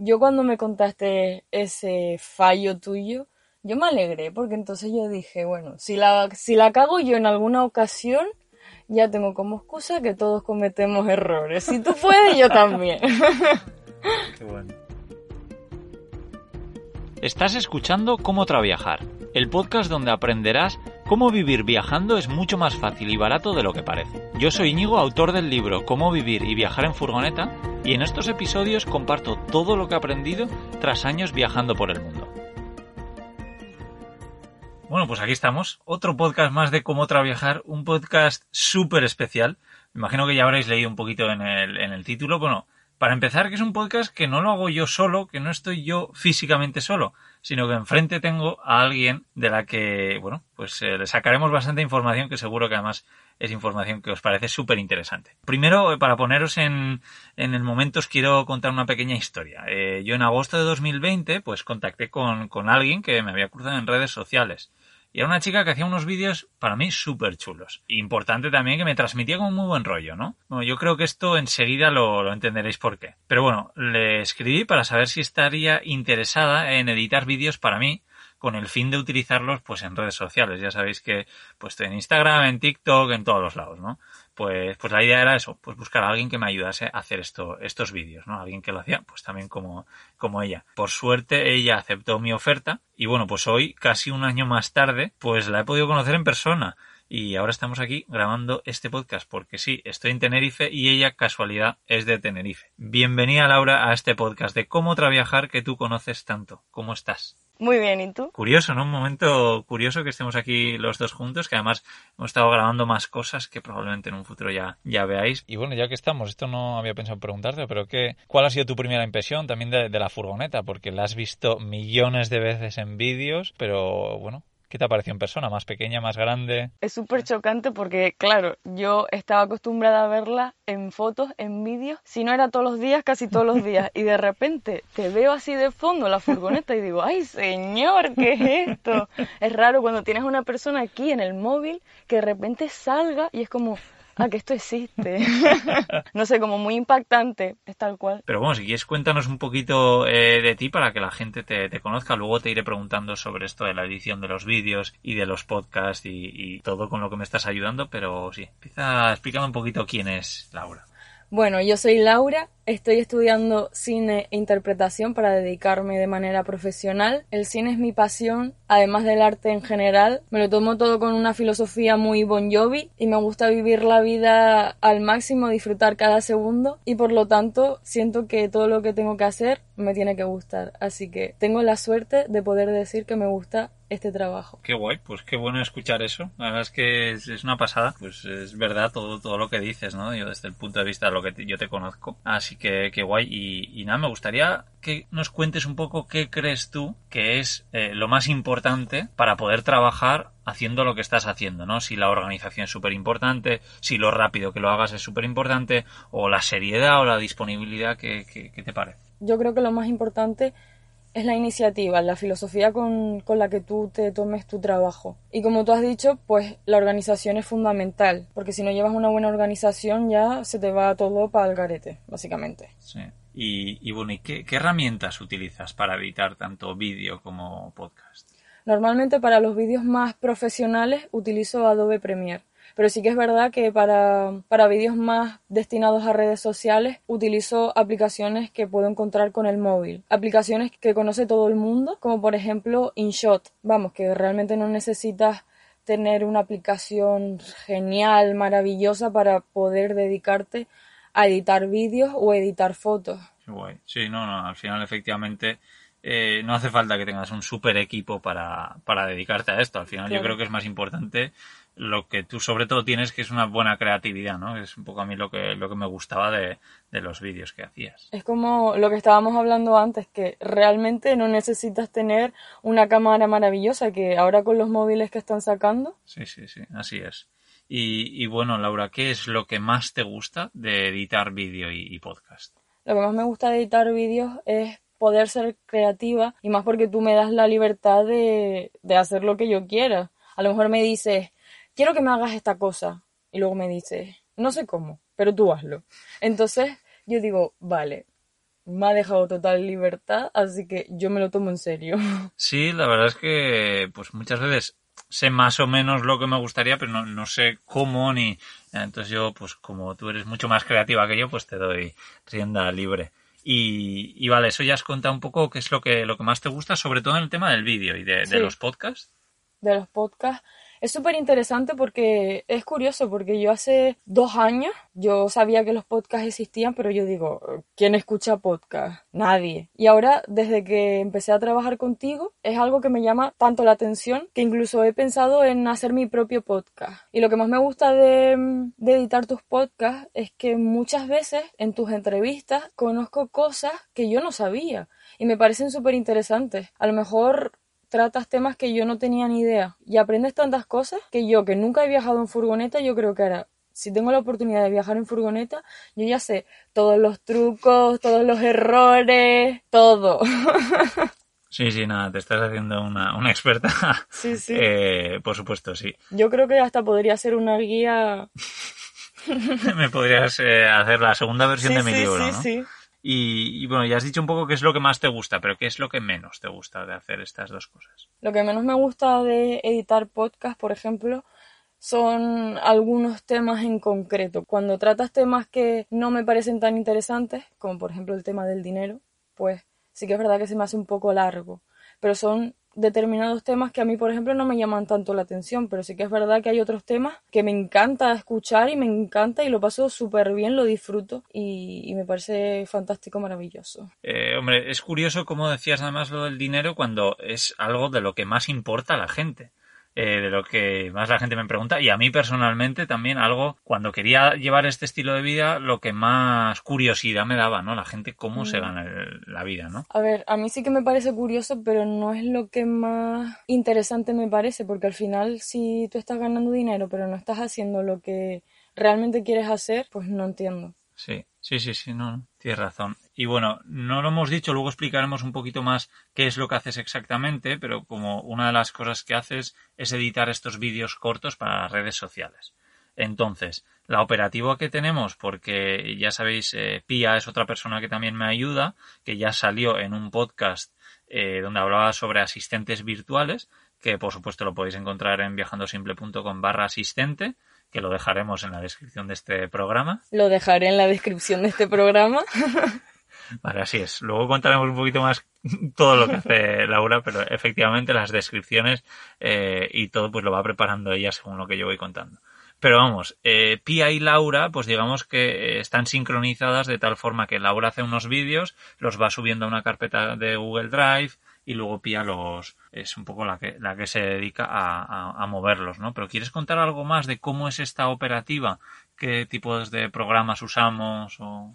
Yo cuando me contaste ese fallo tuyo, yo me alegré porque entonces yo dije, bueno, si la, si la cago yo en alguna ocasión, ya tengo como excusa que todos cometemos errores. Si tú puedes, yo también. Qué bueno. Estás escuchando Cómo Traviajar, el podcast donde aprenderás cómo vivir viajando es mucho más fácil y barato de lo que parece. Yo soy Íñigo, autor del libro Cómo vivir y viajar en furgoneta, y en estos episodios comparto todo lo que he aprendido tras años viajando por el mundo. Bueno, pues aquí estamos, otro podcast más de Cómo Traviajar, un podcast súper especial. Me imagino que ya habréis leído un poquito en el, en el título. Bueno, para empezar, que es un podcast que no lo hago yo solo, que no estoy yo físicamente solo, sino que enfrente tengo a alguien de la que, bueno, pues eh, le sacaremos bastante información que seguro que además es información que os parece súper interesante. Primero, eh, para poneros en, en el momento, os quiero contar una pequeña historia. Eh, yo en agosto de 2020, pues contacté con, con alguien que me había cruzado en redes sociales. Y era una chica que hacía unos vídeos para mí súper chulos. Importante también que me transmitía con muy buen rollo, ¿no? Bueno, yo creo que esto enseguida lo, lo entenderéis por qué. Pero bueno, le escribí para saber si estaría interesada en editar vídeos para mí con el fin de utilizarlos pues en redes sociales. Ya sabéis que pues en Instagram, en TikTok, en todos los lados, ¿no? Pues, pues la idea era eso, pues buscar a alguien que me ayudase a hacer esto, estos vídeos, ¿no? Alguien que lo hacía, pues también como, como ella. Por suerte, ella aceptó mi oferta y bueno, pues hoy, casi un año más tarde, pues la he podido conocer en persona. Y ahora estamos aquí grabando este podcast porque sí, estoy en Tenerife y ella, casualidad, es de Tenerife. Bienvenida Laura a este podcast de cómo traviajar que tú conoces tanto. ¿Cómo estás? Muy bien, ¿y tú? Curioso, ¿no? Un momento curioso que estemos aquí los dos juntos, que además hemos estado grabando más cosas que probablemente en un futuro ya, ya veáis. Y bueno, ya que estamos, esto no había pensado preguntarte, pero ¿qué, ¿cuál ha sido tu primera impresión también de, de la furgoneta? Porque la has visto millones de veces en vídeos, pero bueno, ¿Qué te ha parecido en persona? ¿Más pequeña, más grande? Es súper chocante porque, claro, yo estaba acostumbrada a verla en fotos, en vídeos, si no era todos los días, casi todos los días. Y de repente te veo así de fondo la furgoneta y digo, ay señor, ¿qué es esto? Es raro cuando tienes una persona aquí en el móvil que de repente salga y es como, ah, que esto existe. no sé, como muy impactante, es tal cual. Pero bueno, si quieres cuéntanos un poquito eh, de ti para que la gente te, te, conozca. Luego te iré preguntando sobre esto de la edición de los vídeos y de los podcasts y, y todo con lo que me estás ayudando. Pero sí, empieza explícame un poquito quién es Laura. Bueno, yo soy Laura, estoy estudiando cine e interpretación para dedicarme de manera profesional. El cine es mi pasión, además del arte en general. Me lo tomo todo con una filosofía muy bon jovi y me gusta vivir la vida al máximo, disfrutar cada segundo y por lo tanto siento que todo lo que tengo que hacer me tiene que gustar. Así que tengo la suerte de poder decir que me gusta este trabajo. Qué guay, pues qué bueno escuchar eso. La verdad es que es, es, una pasada. Pues es verdad todo, todo lo que dices, ¿no? Yo desde el punto de vista de lo que te, yo te conozco. Así que qué guay. Y, y, nada, me gustaría que nos cuentes un poco qué crees tú que es eh, lo más importante para poder trabajar haciendo lo que estás haciendo, ¿no? Si la organización es súper importante, si lo rápido que lo hagas es súper importante, o la seriedad o la disponibilidad, ¿qué, qué, qué te parece? Yo creo que lo más importante es la iniciativa, la filosofía con, con, la que tú te tomes tu trabajo. Y como tú has dicho, pues la organización es fundamental, porque si no llevas una buena organización ya se te va todo para el garete, básicamente. Sí. Y, y bueno, ¿y qué, qué herramientas utilizas para editar tanto vídeo como podcast? Normalmente para los vídeos más profesionales utilizo Adobe Premiere pero sí que es verdad que para, para vídeos más destinados a redes sociales utilizo aplicaciones que puedo encontrar con el móvil. Aplicaciones que conoce todo el mundo, como por ejemplo InShot. Vamos, que realmente no necesitas tener una aplicación genial, maravillosa para poder dedicarte a editar vídeos o editar fotos. Qué guay. Sí, no, no, al final efectivamente eh, no hace falta que tengas un super equipo para, para dedicarte a esto. Al final claro. yo creo que es más importante lo que tú sobre todo tienes que es una buena creatividad, ¿no? Es un poco a mí lo que, lo que me gustaba de, de los vídeos que hacías. Es como lo que estábamos hablando antes, que realmente no necesitas tener una cámara maravillosa, que ahora con los móviles que están sacando. Sí, sí, sí, así es. Y, y bueno, Laura, ¿qué es lo que más te gusta de editar vídeo y, y podcast? Lo que más me gusta de editar vídeos es poder ser creativa y más porque tú me das la libertad de, de hacer lo que yo quiera. A lo mejor me dices, quiero que me hagas esta cosa. Y luego me dices, no sé cómo, pero tú hazlo. Entonces yo digo, vale, me ha dejado total libertad, así que yo me lo tomo en serio. Sí, la verdad es que pues muchas veces sé más o menos lo que me gustaría, pero no, no sé cómo ni... Entonces yo, pues como tú eres mucho más creativa que yo, pues te doy rienda libre. Y, y vale, eso ya has contado un poco qué es lo que, lo que más te gusta, sobre todo en el tema del vídeo y de, Sí. de los podcasts. de los podcasts. Es súper interesante porque es curioso, porque yo hace dos años, yo sabía que los podcasts existían, pero yo digo, ¿quién escucha podcast? Nadie. Y ahora, desde que empecé a trabajar contigo, es algo que me llama tanto la atención que incluso he pensado en hacer mi propio podcast. Y lo que más me gusta de, de editar tus podcasts es que muchas veces en tus entrevistas conozco cosas que yo no sabía y me parecen súper interesantes. A lo mejor tratas temas que yo no tenía ni idea y aprendes tantas cosas que yo, que nunca he viajado en furgoneta, yo creo que ahora, si tengo la oportunidad de viajar en furgoneta, yo ya sé todos los trucos, todos los errores, todo. Sí, sí, nada, te estás haciendo una, una experta. Sí, sí. Eh, por supuesto, sí. Yo creo que hasta podría ser una guía. Me podrías eh, hacer la segunda versión Sí, de mi sí, libro, sí, ¿no? sí. Y, bueno, ya has dicho un poco qué es lo que más te gusta, pero qué es lo que menos te gusta de hacer estas dos cosas. Lo que menos me gusta de editar podcast, por ejemplo, son algunos temas en concreto. Cuando tratas temas que no me parecen tan interesantes, como por ejemplo el tema del dinero, pues sí que es verdad que se me hace un poco largo. Pero son determinados temas que a mí, por ejemplo, no me llaman tanto la atención, pero sí que es verdad que hay otros temas que me encanta escuchar y me encanta y lo paso súper bien, lo disfruto y, y me parece fantástico, maravilloso. Eh, hombre, es curioso como decías además lo del dinero cuando es algo de lo que más importa a la gente. Eh, de lo que más la gente me pregunta y a mí personalmente también algo cuando quería llevar este estilo de vida lo que más curiosidad me daba no la gente cómo se Mm. gana el- la vida no A ver, a mí sí que me parece curioso, pero no es lo que más interesante me parece, porque al final si tú estás ganando dinero, pero no estás haciendo lo que realmente quieres hacer, pues no entiendo. Sí, sí, sí, sí, no, tienes razón. Y bueno, no lo hemos dicho, luego explicaremos un poquito más qué es lo que haces exactamente, pero como una de las cosas que haces es editar estos vídeos cortos para las redes sociales. Entonces, la operativa que tenemos, porque ya sabéis, eh, Pia es otra persona que también me ayuda, que ya salió en un podcast eh, donde hablaba sobre asistentes virtuales, que por supuesto lo podéis encontrar en viajandosimple.com barra asistente, que lo dejaremos en la descripción de este programa. Lo dejaré en la descripción de este programa. Vale, así es. Luego contaremos un poquito más todo lo que hace Laura, pero efectivamente las descripciones eh, y todo pues lo va preparando ella según lo que yo voy contando. Pero vamos, eh, Pia y Laura, pues digamos que eh, están sincronizadas de tal forma que Laura hace unos vídeos, los va subiendo a una carpeta de Google Drive y luego Pia los es un poco la que, la que se dedica a, a- a moverlos, ¿no? Pero ¿quieres contar algo más de cómo es esta operativa? ¿Qué tipos de programas usamos? O...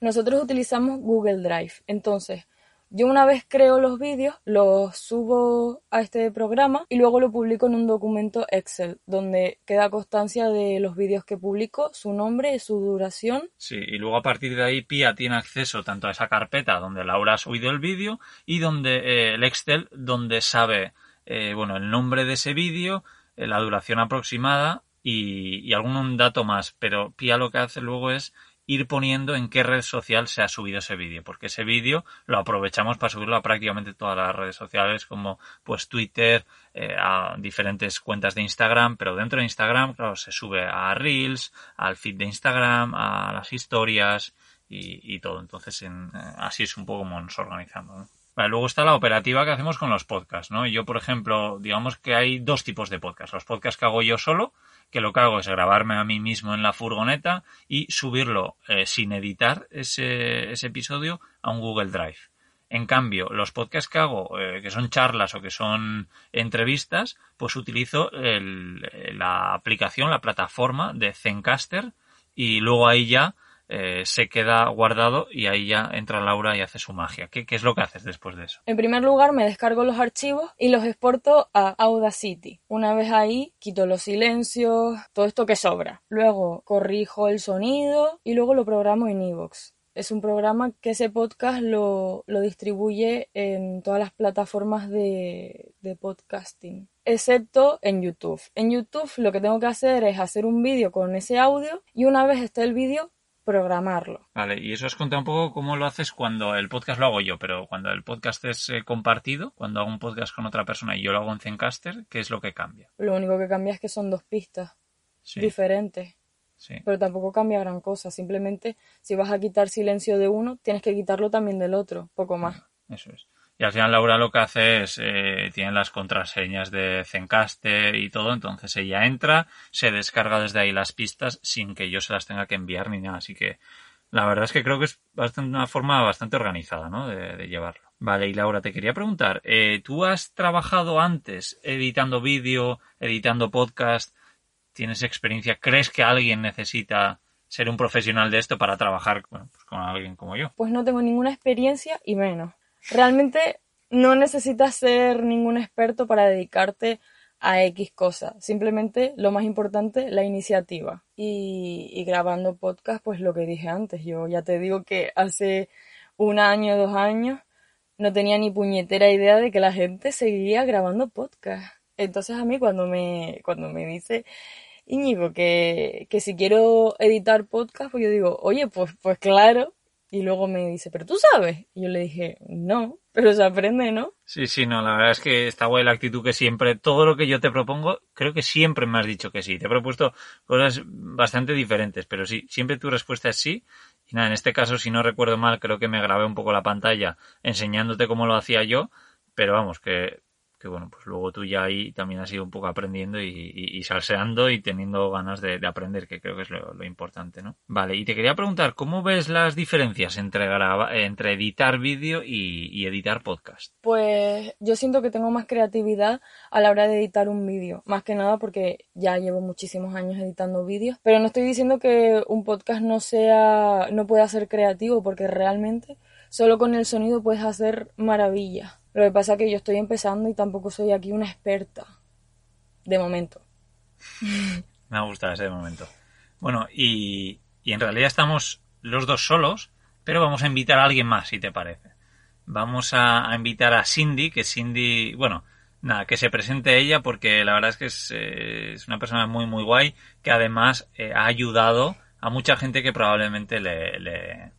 Nosotros utilizamos Google Drive. Entonces, yo una vez creo los vídeos, los subo a este programa y luego lo publico en un documento Excel, donde queda constancia de los vídeos que publico, su nombre, su duración Sí, y luego a partir de ahí Pia tiene acceso tanto a esa carpeta donde Laura ha subido el vídeo y donde eh, el Excel donde sabe eh, bueno el nombre de ese vídeo, eh, la duración aproximada y, y algún dato más. Pero Pia lo que hace luego es ir poniendo en qué red social se ha subido ese vídeo, porque ese vídeo lo aprovechamos para subirlo a prácticamente todas las redes sociales como pues Twitter, eh, a diferentes cuentas de Instagram, pero dentro de Instagram, claro, se sube a Reels, al feed de Instagram, a las historias y, todo. Entonces, en- eh, así es un poco como nos organizamos. luego está la operativa que hacemos con los podcasts, ¿no? Yo, por ejemplo, digamos que hay dos tipos de podcasts. Los podcasts que hago yo solo, que lo que hago es grabarme a mí mismo en la furgoneta y subirlo eh, sin editar ese, episodio a un Google Drive. En cambio, los podcasts que hago, eh, que son charlas o que son entrevistas, pues utilizo la aplicación, la plataforma de Zencaster y luego ahí ya eh, se queda guardado y ahí ya entra Laura y hace su magia. ¿Qué, ¿Qué, es lo que haces después de eso? En primer lugar, me descargo los archivos y los exporto a Audacity. Una vez ahí, quito los silencios, todo esto que sobra. Luego corrijo el sonido y luego lo programo en Evox. Es un programa que ese podcast lo, lo distribuye en todas las plataformas de, de podcasting excepto en YouTube. En YouTube lo que tengo que hacer es hacer un vídeo con ese audio y una vez esté el vídeo programarlo. Vale, y eso has contado un poco cómo lo haces cuando el podcast lo hago yo, pero cuando el podcast es eh, compartido, cuando hago un podcast con otra persona y yo lo hago en Zencaster, ¿qué es lo que cambia? Lo único que cambia es que son dos pistas diferentes. Sí. Pero tampoco cambia gran cosa, simplemente si vas a quitar silencio de uno, tienes que quitarlo también del otro, poco más. Eso es. Y al final Laura lo que hace es, eh, tiene las contraseñas de Zencaster y todo, entonces ella entra, se descarga desde ahí las pistas sin que yo se las tenga que enviar ni nada. Así que la verdad es que creo que es bastante, una forma bastante organizada, ¿no? De, llevarlo. Vale, y Laura, te quería preguntar, eh, ¿tú has trabajado antes editando vídeo, editando podcast? ¿Tienes experiencia? ¿Crees que alguien necesita ser un profesional de esto para trabajar pues con alguien como yo? Pues no tengo ninguna experiencia y menos. Realmente no necesitas ser ningún experto para dedicarte a X cosa. Simplemente lo más importante, la iniciativa. Y, grabando podcast, pues lo que dije antes. Yo ya te digo que hace un año, dos años, no tenía ni puñetera idea de que la gente seguía grabando podcast. Entonces a mí cuando me, cuando me dice Íñigo que, que si quiero editar podcast, pues yo digo, oye, pues, pues claro, y luego me dice, ¿pero tú sabes? Y yo le dije, no, pero se aprende, ¿no? Sí, sí, no, la verdad es que está guay la actitud que siempre, todo lo que yo te propongo, creo que siempre me has dicho que sí. Te he propuesto cosas bastante diferentes, pero sí, siempre tu respuesta es sí. Y nada, en este caso, si no recuerdo mal, creo que me grabé un poco la pantalla enseñándote cómo lo hacía yo, pero vamos, que que bueno, pues luego tú ya ahí también has ido un poco aprendiendo y, salseando y teniendo ganas de, aprender, que creo que es lo, importante, ¿no? Vale, y te quería preguntar, ¿cómo ves las diferencias entre, entre editar vídeo y, editar podcast? Pues yo siento que tengo más creatividad a la hora de editar un vídeo, más que nada porque ya llevo muchísimos años editando vídeos, pero no estoy diciendo que un podcast no sea, no pueda ser creativo, porque realmente solo con el sonido puedes hacer maravillas. Lo que pasa es que yo estoy empezando y tampoco soy aquí una experta. De momento. Me ha gustado ese momento. Bueno, y, y en realidad estamos los dos solos, pero vamos a invitar a alguien más, si te parece. Vamos a, invitar a Cindy, que Cindy, bueno, nada, que se presente ella porque la verdad es que es, eh, es una persona muy, muy guay, que además eh, ha ayudado a mucha gente que probablemente le, le,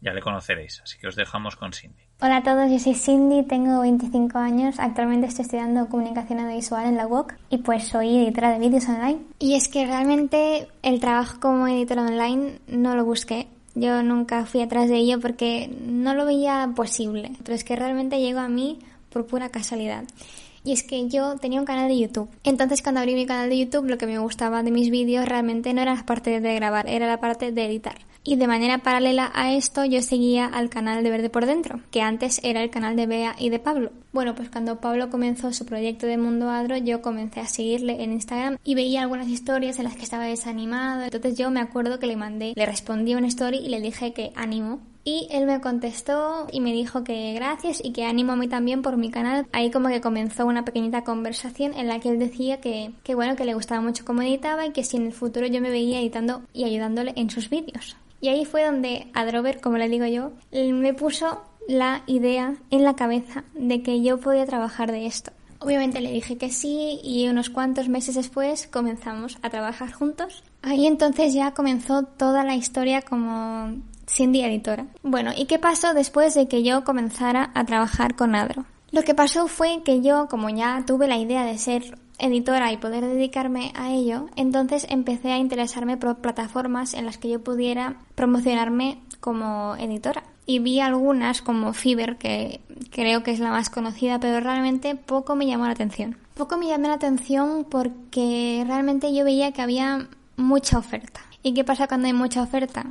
ya le conoceréis. Así que os dejamos con Cindy. Hola a todos, yo soy Cindy, tengo 25 años, actualmente estoy estudiando comunicación audiovisual en la UOC y pues soy editora de vídeos online. Y es que realmente el trabajo como editora online no lo busqué. Yo nunca fui atrás de ello porque no lo veía posible, pero es que realmente llegó a mí por pura casualidad. Y es que yo tenía un canal de YouTube. Entonces cuando abrí mi canal de YouTube lo que me gustaba de mis vídeos realmente no era la parte de grabar, era la parte de editar. Y de manera paralela a esto yo seguía al canal de Verde por Dentro, que antes era el canal de Bea y de Pablo. Bueno, pues cuando Pablo comenzó su proyecto de Mundo Adro, yo comencé a seguirle en Instagram y veía algunas historias en las que estaba desanimado. Entonces yo me acuerdo que le mandé, le respondí una story y le dije que ánimo, y él me contestó y me dijo que gracias y que ánimo a mí también por mi canal. Ahí como que comenzó una pequeñita conversación en la que él decía que, que bueno, que le gustaba mucho cómo editaba y que si en el futuro yo me veía editando y ayudándole en sus vídeos. Y ahí fue donde Adrover, como le digo yo, me puso la idea en la cabeza de que yo podía trabajar de esto. Obviamente le dije que sí y unos cuantos meses después comenzamos a trabajar juntos. Ahí entonces ya comenzó toda la historia como Cindy editora. Bueno, ¿y qué pasó después de que yo comenzara a trabajar con Adro? Lo que pasó fue que yo, como ya tuve la idea de ser editora y poder dedicarme a ello, entonces empecé a interesarme por plataformas en las que yo pudiera promocionarme como editora. Y vi algunas como Fiverr, que creo que es la más conocida, pero realmente poco me llamó la atención. Poco me llamó la atención porque realmente yo veía que había mucha oferta. ¿Y qué pasa cuando hay mucha oferta?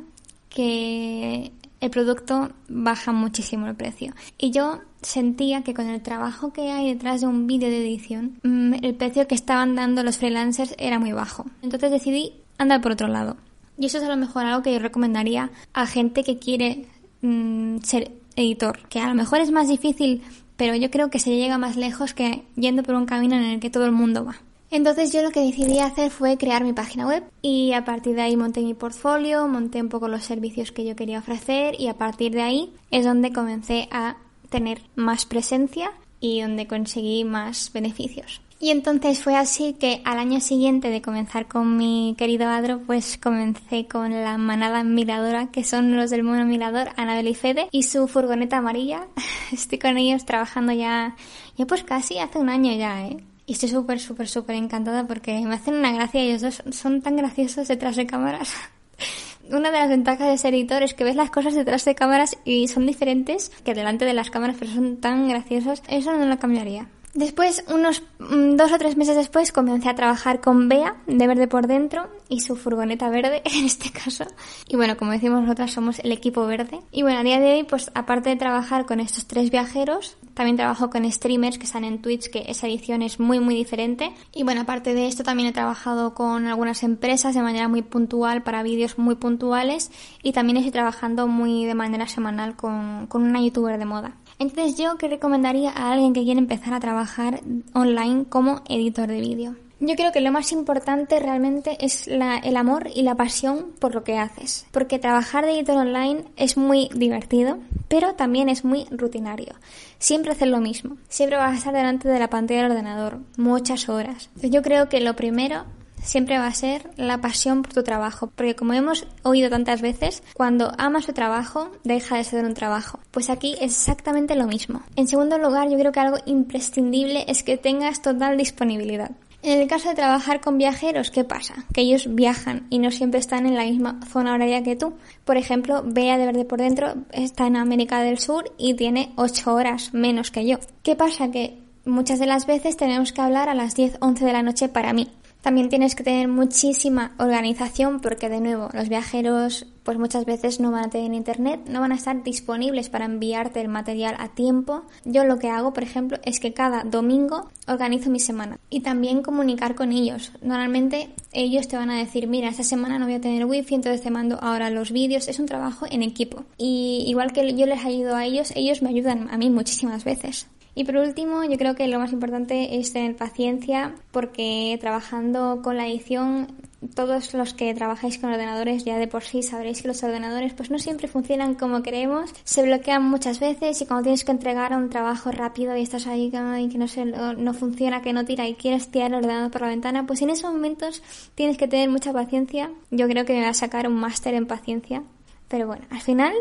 Que el producto baja muchísimo el precio. Y yo sentía que con el trabajo que hay detrás de un vídeo de edición, mm, el precio que estaban dando los freelancers era muy bajo. Entonces decidí andar por otro lado. Y eso es a lo mejor algo que yo recomendaría a gente que quiere mm, ser editor, que a lo mejor es más difícil, pero yo creo que se llega más lejos que yendo por un camino en el que todo el mundo va. Entonces yo lo que decidí hacer fue crear mi página web y a partir de ahí monté mi portfolio, monté un poco los servicios que yo quería ofrecer y a partir de ahí es donde comencé a tener más presencia y donde conseguí más beneficios. Y entonces fue así que al año siguiente de comenzar con mi querido Adro, pues comencé con la manada miradora, que son los del mono mirador, Anabel y Fede, y su furgoneta amarilla. Estoy con ellos trabajando ya, ya pues casi hace un año ya, ¿eh? Y estoy súper, súper, súper encantada porque me hacen una gracia. Ellos dos son tan graciosos detrás de cámaras. una de las ventajas de ser editor es que ves las cosas detrás de cámaras y son diferentes que delante de las cámaras, pero son tan graciosos. Eso no lo cambiaría. Después, unos mm, dos o tres meses después, comencé a trabajar con Bea, de Verde por Dentro, y su furgoneta verde, en este caso. Y bueno, como decimos nosotras, somos el equipo verde. Y bueno, a día de hoy, pues aparte de trabajar con estos tres viajeros, también trabajo con streamers que están en Twitch, que esa edición es muy, muy diferente. Y bueno, aparte de esto, también he trabajado con algunas empresas de manera muy puntual para vídeos muy puntuales. Y también estoy trabajando muy de manera semanal con, con una youtuber de moda. Entonces yo que recomendaría a alguien que quiere empezar a trabajar online como editor de vídeo. Yo creo que lo más importante realmente es el amor y la pasión por lo que haces. Porque trabajar de editor online es muy divertido, pero también es muy rutinario. Siempre hacer lo mismo. Siempre vas a estar delante de la pantalla del ordenador muchas horas. Yo creo que lo primero siempre va a ser la pasión por tu trabajo, porque como hemos oído tantas veces, cuando amas tu trabajo, deja de ser un trabajo. Pues aquí es exactamente lo mismo. En segundo lugar, yo creo que algo imprescindible es que tengas total disponibilidad. En el caso de trabajar con viajeros, ¿qué pasa? Que ellos viajan y no siempre están en la misma zona horaria que tú. Por ejemplo, Bea de Verde por Dentro está en América del Sur y tiene 8 horas menos que yo. ¿Qué pasa? Que muchas de las veces tenemos que hablar a las 10, 11 de la noche para mí. También tienes que tener muchísima organización porque de nuevo los viajeros pues muchas veces no van a tener internet, no van a estar disponibles para enviarte el material a tiempo. Yo lo que hago, por ejemplo, es que cada domingo organizo mi semana y también comunicar con ellos. Normalmente ellos te van a decir, mira, esta semana no voy a tener wifi, entonces te mando ahora los vídeos. Es un trabajo en equipo. Y igual que yo les ayudo a ellos, ellos me ayudan a mí muchísimas veces. Y por último, yo creo que lo más importante es tener paciencia porque trabajando con la edición todos los que trabajáis con ordenadores ya de por sí sabréis que los ordenadores pues no siempre funcionan como queremos, se bloquean muchas veces y cuando tienes que entregar un trabajo rápido y estás ahí y que no, se, no funciona, que no tira y quieres tirar el ordenador por la ventana, pues en esos momentos tienes que tener mucha paciencia. Yo creo que me voy a sacar un máster en paciencia, pero bueno, al final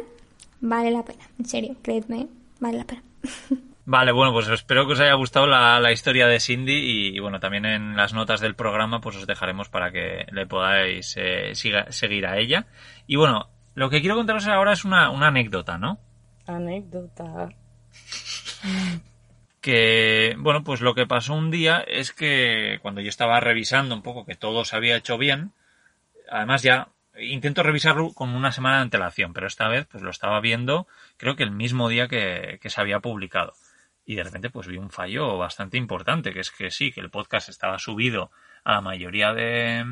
vale la pena, en serio, creedme, vale la pena. Vale, bueno, pues espero que os haya gustado la, historia de Cindy y, bueno, también en las notas del programa pues os dejaremos para que le podáis eh, seguir a ella. Y bueno, lo que quiero contaros ahora es una, anécdota, ¿no? Anécdota. que, bueno, pues lo que pasó un día es que cuando yo estaba revisando un poco que todo se había hecho bien, además ya intento revisarlo con una semana de antelación, pero esta vez pues lo estaba viendo creo que el mismo día que se había publicado y de repente pues vi un fallo bastante importante, que es que sí, que el podcast estaba subido a la mayoría de,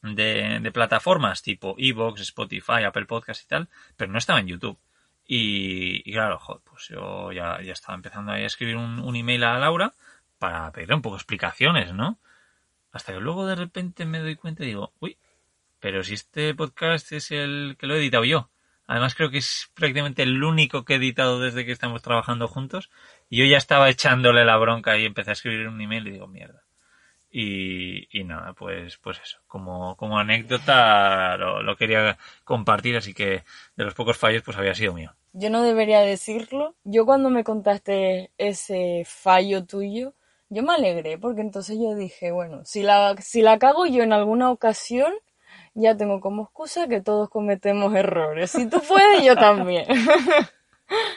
de, plataformas tipo Evox, Spotify, Apple Podcast y tal, pero no estaba en YouTube. Y, claro, pues yo ya, estaba empezando a escribir un, un, email a Laura para pedirle un poco explicaciones, ¿no? Hasta que luego de repente me doy cuenta y digo, uy, pero si este podcast es el que lo he editado yo. Además creo que es prácticamente el único que he editado desde que estamos trabajando juntos. Y yo ya estaba echándole la bronca y empecé a escribir un email y digo, mierda. Y, y nada, pues, pues eso, como, como anécdota lo, quería compartir, así que de los pocos fallos pues había sido mío. Yo no debería decirlo. Yo cuando me contaste ese fallo tuyo, yo me alegré porque entonces yo dije, bueno, si la, si la cago yo en alguna ocasión, ya tengo como excusa que todos cometemos errores. Si tú puedes, yo también.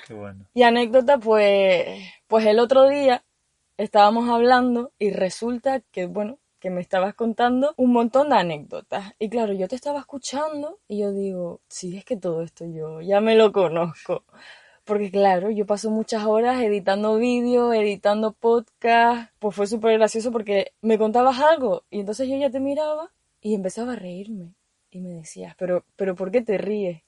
Qué bueno. Y anécdota, pues, pues el otro día estábamos hablando y resulta que, bueno, que me estabas contando un montón de anécdotas. Y claro, yo te estaba escuchando y yo digo, sí, es que todo esto yo ya me lo conozco. Porque claro, yo paso muchas horas editando vídeos, editando podcast. Pues fue súper gracioso porque me contabas algo y entonces yo ya te miraba y empezaba a reírme. Y me decías, pero, pero ¿por qué te ríes?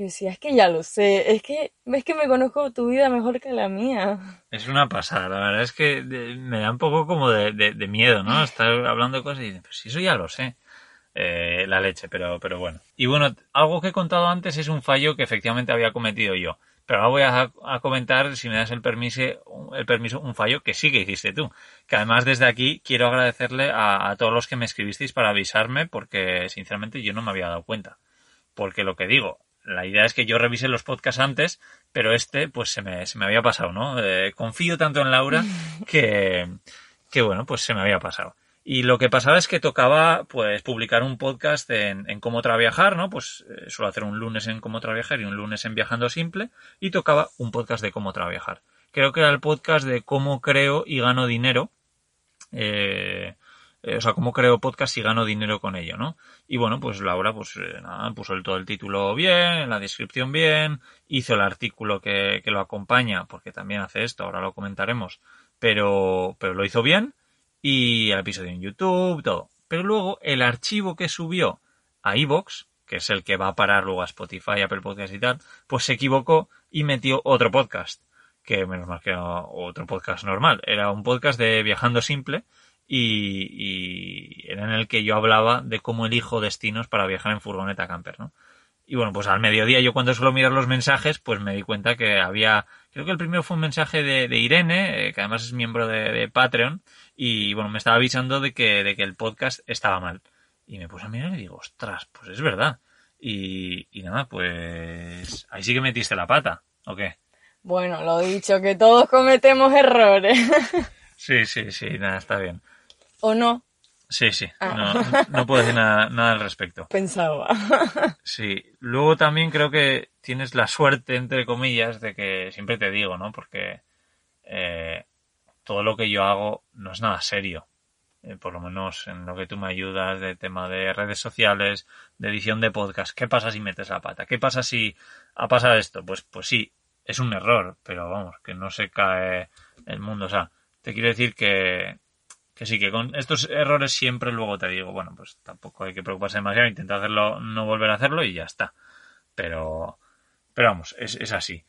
Y decía, es que ya lo sé, es que, es que me conozco tu vida mejor que la mía. Es una pasada, la verdad es que me da un poco como de, miedo, ¿no? Estar hablando de cosas y decir, pues eso ya lo sé. Eh, la leche, pero, pero bueno. Y bueno, algo que he contado antes es un fallo que efectivamente había cometido yo. Pero ahora voy a, comentar, si me das el permiso, el permiso, un fallo que sí que hiciste tú. Que además desde aquí quiero agradecerle a todos los que me escribisteis para avisarme porque sinceramente yo no me había dado cuenta. Porque lo que digo, la idea es que yo revise los podcasts antes, pero este pues se me, se me había pasado, ¿no? Eh, confío tanto en Laura que, que, bueno, pues se me había pasado. Y lo que pasaba es que tocaba pues publicar un podcast en, en cómo trabajar, ¿no? Pues eh, suelo hacer un lunes en cómo trabajar y un lunes en viajando simple y tocaba un podcast de cómo trabajar. Creo que era el podcast de cómo creo y gano dinero. Eh, eh, o sea, cómo creo podcast y gano dinero con ello, ¿no? Y bueno, pues Laura, pues eh, nada, puso el, todo el título bien, la descripción bien, hizo el artículo que, que lo acompaña, porque también hace esto, ahora lo comentaremos, pero, pero lo hizo bien, y el episodio en YouTube, todo. Pero luego el archivo que subió a iVoox, que es el que va a parar luego a Spotify, Apple Podcast y tal, pues se equivocó y metió otro podcast, que menos mal que otro podcast normal, era un podcast de Viajando Simple, y, y, era en el que yo hablaba de cómo elijo destinos para viajar en furgoneta camper, ¿no? Y bueno, pues al mediodía yo cuando suelo mirar los mensajes, pues me di cuenta que había, creo que el primero fue un mensaje de, de Irene, eh, que además es miembro de, de, Patreon, y bueno, me estaba avisando de que, de que el podcast estaba mal. Y me puse a mirar y digo, ostras, pues es verdad. Y, y nada, pues ahí sí que metiste la pata, ¿o qué? Bueno, lo dicho, que todos cometemos errores. sí, sí, sí, nada, está bien. ¿O no? Sí, sí. Ah. No, puedo decir nada, al respecto. Pensaba. Sí. Luego también creo que tienes la suerte, entre comillas, de que siempre te digo, ¿no? Porque eh, todo lo que yo hago no es nada serio. Eh, por lo menos en lo que tú me ayudas de tema de redes sociales, de edición de podcast. ¿Qué pasa si metes la pata? ¿Qué pasa si ha pasado esto? Pues, pues sí, es un error, pero vamos, que no se cae el mundo. O sea, te quiero decir que, que sí, que con estos errores siempre luego te digo, bueno, pues tampoco hay que preocuparse demasiado, intenta hacerlo, no volver a hacerlo y ya está. Pero, pero vamos, es, es así.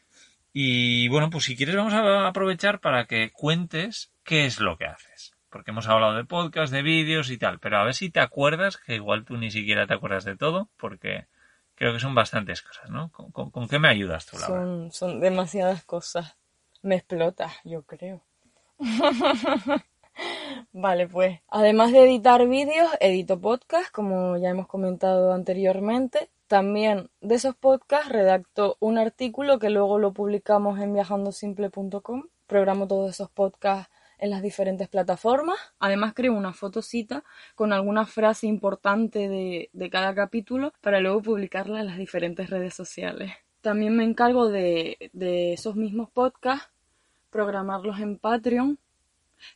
Y bueno, pues si quieres vamos a aprovechar para que cuentes qué es lo que haces. Porque hemos hablado de podcast, de vídeos y tal, pero a ver si te acuerdas, que igual tú ni siquiera te acuerdas de todo, porque creo que son bastantes cosas, ¿no? ¿Con, qué me ayudas tú, Laura? Son, son demasiadas cosas. Me explotas, yo creo. Vale, pues además de editar vídeos, edito podcasts, como ya hemos comentado anteriormente. También de esos podcasts redacto un artículo que luego lo publicamos en viajandosimple.com. Programo todos esos podcasts en las diferentes plataformas. Además creo una fotocita con alguna frase importante de, de cada capítulo para luego publicarla en las diferentes redes sociales. También me encargo de, de esos mismos podcasts, programarlos en Patreon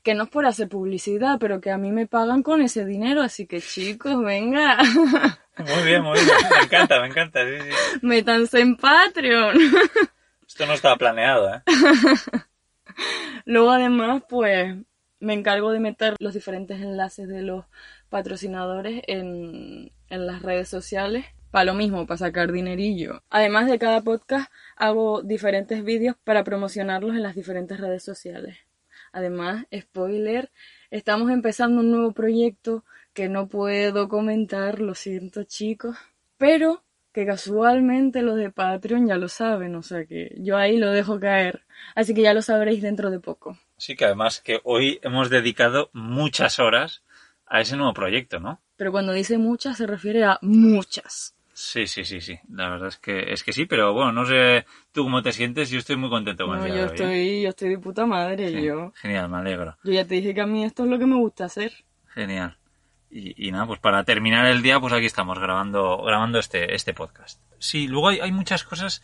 que no es por hacer publicidad, pero que a mí me pagan con ese dinero, así que chicos, venga. Muy bien, muy bien, me encanta, me encanta. Sí, Métanse en Patreon. Esto no estaba planeado, ¿eh? Luego además, pues me encargo de meter los diferentes enlaces de los patrocinadores en, en las redes sociales para lo mismo, para sacar dinerillo. Además de cada podcast, hago diferentes vídeos para promocionarlos en las diferentes redes sociales. Además, spoiler, estamos empezando un nuevo proyecto que no puedo comentar, lo siento chicos, pero que casualmente los de Patreon ya lo saben, o sea que yo ahí lo dejo caer, así que ya lo sabréis dentro de poco. Sí, que además que hoy hemos dedicado muchas horas a ese nuevo proyecto, ¿no? Pero cuando dice muchas se refiere a muchas. Sí, sí, sí, sí. La verdad es que es que sí, pero bueno, no sé tú cómo te sientes. Yo estoy muy contento con no, el yo ¿eh? estoy, yo estoy de puta madre, yo. Genial, me alegro. Yo ya te dije que a mí esto es lo que me gusta hacer. Genial. Y, y, nada, pues para terminar el día, pues aquí estamos grabando, grabando este, este podcast. Sí, luego hay, hay muchas cosas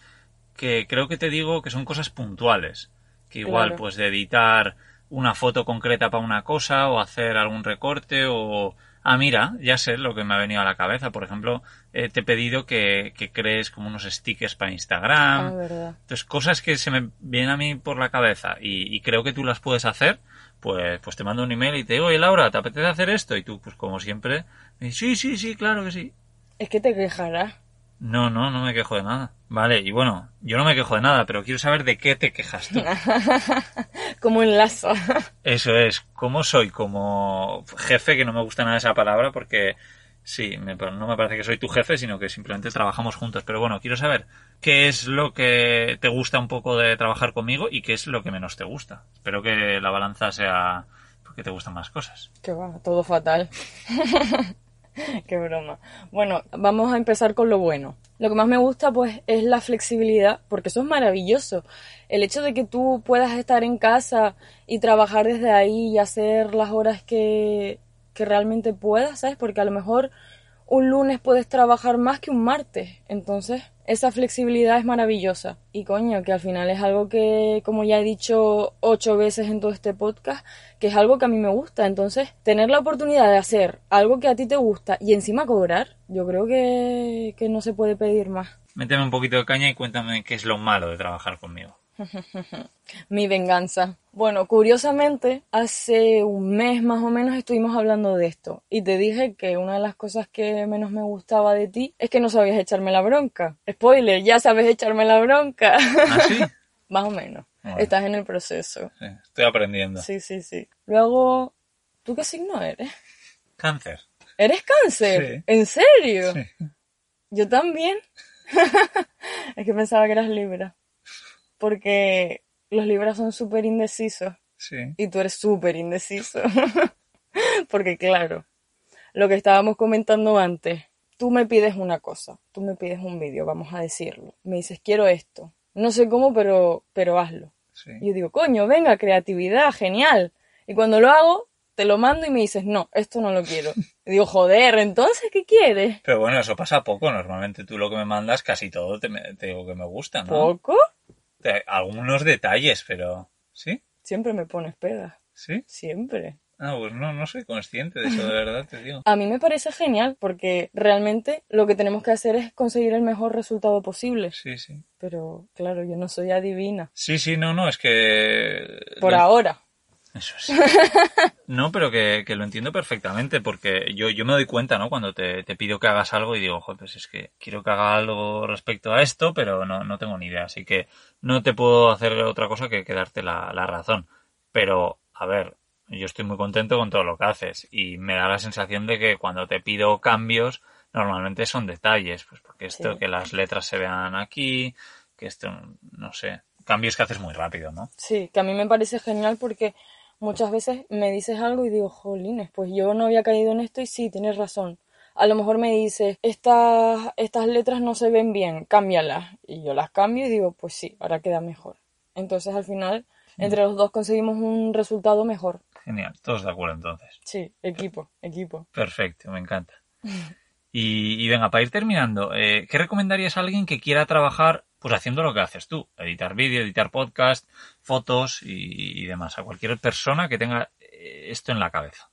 que creo que te digo que son cosas puntuales. Que igual, Claro. pues de editar una foto concreta para una cosa o hacer algún recorte o... Ah, mira, ya sé lo que me ha venido a la cabeza. Por ejemplo, eh, te he pedido que, que, crees como unos stickers para Instagram. Ah, verdad. Entonces, cosas que se me vienen a mí por la cabeza y, y, creo que tú las puedes hacer, pues, pues te mando un email y te digo, oye Laura, ¿te apetece hacer esto? Y tú, pues como siempre, me dices, sí, sí, sí, claro que sí. Es que te quejarás. No, no, no me quejo de nada. Vale, y bueno, yo no me quejo de nada, pero quiero saber de qué te quejas tú. como enlazo. Eso es, ¿cómo soy? Como jefe, que no me gusta nada esa palabra porque sí, me, no me parece que soy tu jefe, sino que simplemente trabajamos juntos. Pero bueno, quiero saber qué es lo que te gusta un poco de trabajar conmigo y qué es lo que menos te gusta. Espero que la balanza sea porque te gustan más cosas. Que va, todo fatal. Qué broma. Bueno, vamos a empezar con lo bueno. Lo que más me gusta pues es la flexibilidad, porque eso es maravilloso. El hecho de que tú puedas estar en casa y trabajar desde ahí y hacer las horas que, que realmente puedas, ¿sabes? Porque a lo mejor un lunes puedes trabajar más que un martes. Entonces, esa flexibilidad es maravillosa. Y coño, que al final es algo que, como ya he dicho ocho veces en todo este podcast, que es algo que a mí me gusta. Entonces, tener la oportunidad de hacer algo que a ti te gusta y encima cobrar, yo creo que, que no se puede pedir más. Méteme un poquito de caña y cuéntame qué es lo malo de trabajar conmigo. Mi venganza. Bueno, curiosamente, hace un mes más o menos estuvimos hablando de esto y te dije que una de las cosas que menos me gustaba de ti es que no sabías echarme la bronca. Spoiler, ya sabes echarme la bronca. ¿Ah, sí? más o menos. Estás en el proceso. Sí, estoy aprendiendo. Sí, sí, sí. Luego, ¿tú qué signo eres? Cáncer. ¿Eres cáncer? Sí. ¿En serio? Sí. Yo también. es que pensaba que eras libra porque los libras son súper indecisos Sí. y tú eres súper indeciso. porque claro, lo que estábamos comentando antes, tú me pides una cosa, tú me pides un vídeo, vamos a decirlo. Me dices, quiero esto. No sé cómo, pero, pero hazlo. Sí. Y yo digo, coño, venga, creatividad, genial. Y cuando lo hago, te lo mando y me dices, no, esto no lo quiero. Y digo, joder, entonces, ¿qué quieres? Pero bueno, eso pasa poco. Normalmente tú lo que me mandas, casi todo te, me- te digo que me gusta, ¿no? ¿Poco? Algunos detalles, pero... ¿Sí? Siempre me pones pegas. ¿Sí? Siempre. Ah, pues no, no soy consciente de eso, de verdad, te digo. A mí me parece genial porque realmente lo que tenemos que hacer es conseguir el mejor resultado posible. Sí, sí. Pero claro, yo no soy adivina. Sí, sí, no, no, es que... Por lo- ahora. Eso sí. No, pero que, que lo entiendo perfectamente porque yo, yo me doy cuenta, ¿no? Cuando te, te pido que hagas algo y digo, joder, pues es que quiero que haga algo respecto a esto, pero no, no tengo ni idea. Así que no te puedo hacer otra cosa que, que darte la, la razón. Pero, a ver, yo estoy muy contento con todo lo que haces y me da la sensación de que cuando te pido cambios, normalmente son detalles, pues porque esto, Sí. que las letras se vean aquí, que esto, no sé, cambios que haces muy rápido, ¿no? Sí, que a mí me parece genial porque muchas veces me dices algo y digo, jolines, pues yo no había caído en esto y sí, tienes razón. A lo mejor me dices, estas, estas letras no se ven bien, cámbialas. Y yo las cambio y digo, pues sí, ahora queda mejor. Entonces al final, entre los dos conseguimos un resultado mejor. Genial, todos de acuerdo entonces. Sí, equipo, equipo. Perfecto, me encanta. Y, y venga, para ir terminando, eh, ¿qué recomendarías a alguien que quiera trabajar pues haciendo lo que haces tú? Editar vídeo, editar podcast, fotos y, y demás. A cualquier persona que tenga eh, esto en la cabeza.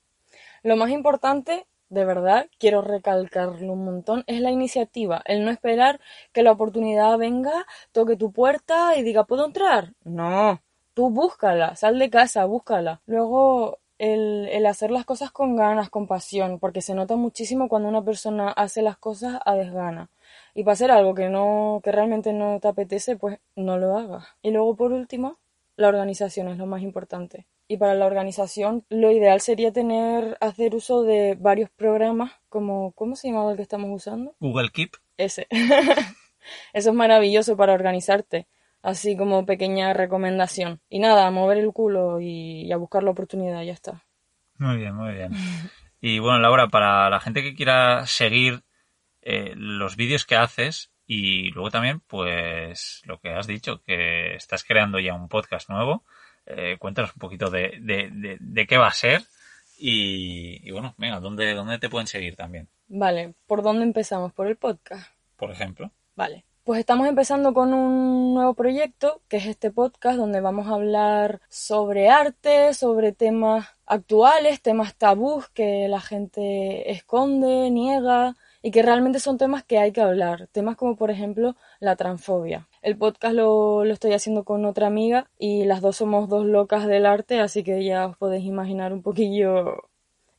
Lo más importante, de verdad, quiero recalcarlo un montón, es la iniciativa, el no esperar que la oportunidad venga, toque tu puerta y diga, ¿puedo entrar? No, tú búscala, sal de casa, búscala. Luego, el, el hacer las cosas con ganas, con pasión, porque se nota muchísimo cuando una persona hace las cosas a desgana. Y para hacer algo que no, que realmente no te apetece, pues no lo hagas. Y luego, por último, la organización es lo más importante. Y para la organización, lo ideal sería tener, hacer uso de varios programas, como, ¿cómo se llamaba el que estamos usando? Google Keep. Ese. Eso es maravilloso para organizarte. Así como pequeña recomendación. Y nada, a mover el culo y, y a buscar la oportunidad, ya está. Muy bien, muy bien. Y bueno, Laura, para la gente que quiera seguir eh, los vídeos que haces y luego también, pues, lo que has dicho, que estás creando ya un podcast nuevo, eh, cuéntanos un poquito de, de, de, de qué va a ser y, y bueno, venga, ¿dónde, ¿dónde te pueden seguir también? Vale, ¿por dónde empezamos? ¿Por el podcast? Por ejemplo. Vale, Pues estamos empezando con un nuevo proyecto, que es este podcast, donde vamos a hablar sobre arte, sobre temas actuales, temas tabús que la gente esconde, niega y que realmente son temas que hay que hablar. Temas como por ejemplo la transfobia. El podcast lo, lo, estoy haciendo con otra amiga y las dos somos dos locas del arte, así que ya os podéis imaginar un poquillo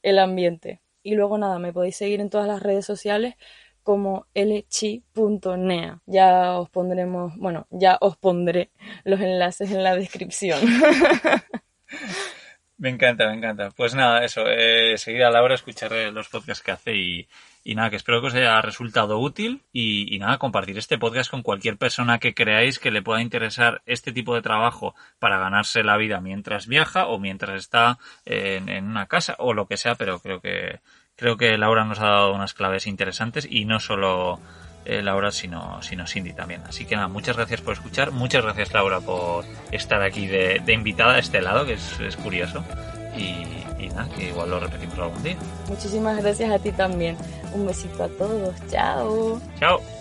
el ambiente. Y luego nada, me podéis seguir en todas las redes sociales como lchi.nea. Ya os pondremos, bueno, ya os pondré los enlaces en la descripción. me encanta, me encanta. Pues nada, eso, eh, seguir a Laura, escuchar los podcasts que hace y, y nada, que espero que os haya resultado útil y, y, nada, compartir este podcast con cualquier persona que creáis que le pueda interesar este tipo de trabajo para ganarse la vida mientras viaja o mientras está en, en una casa o lo que sea, pero creo que Creo que Laura nos ha dado unas claves interesantes y no solo eh, Laura, sino, sino Cindy también. Así que nada, muchas gracias por escuchar. Muchas gracias, Laura, por estar aquí de, invitada a este lado, que es, curioso. Y, y, nada, que igual lo repetimos algún día. Muchísimas gracias a ti también. Un besito a todos. Chao. Chao.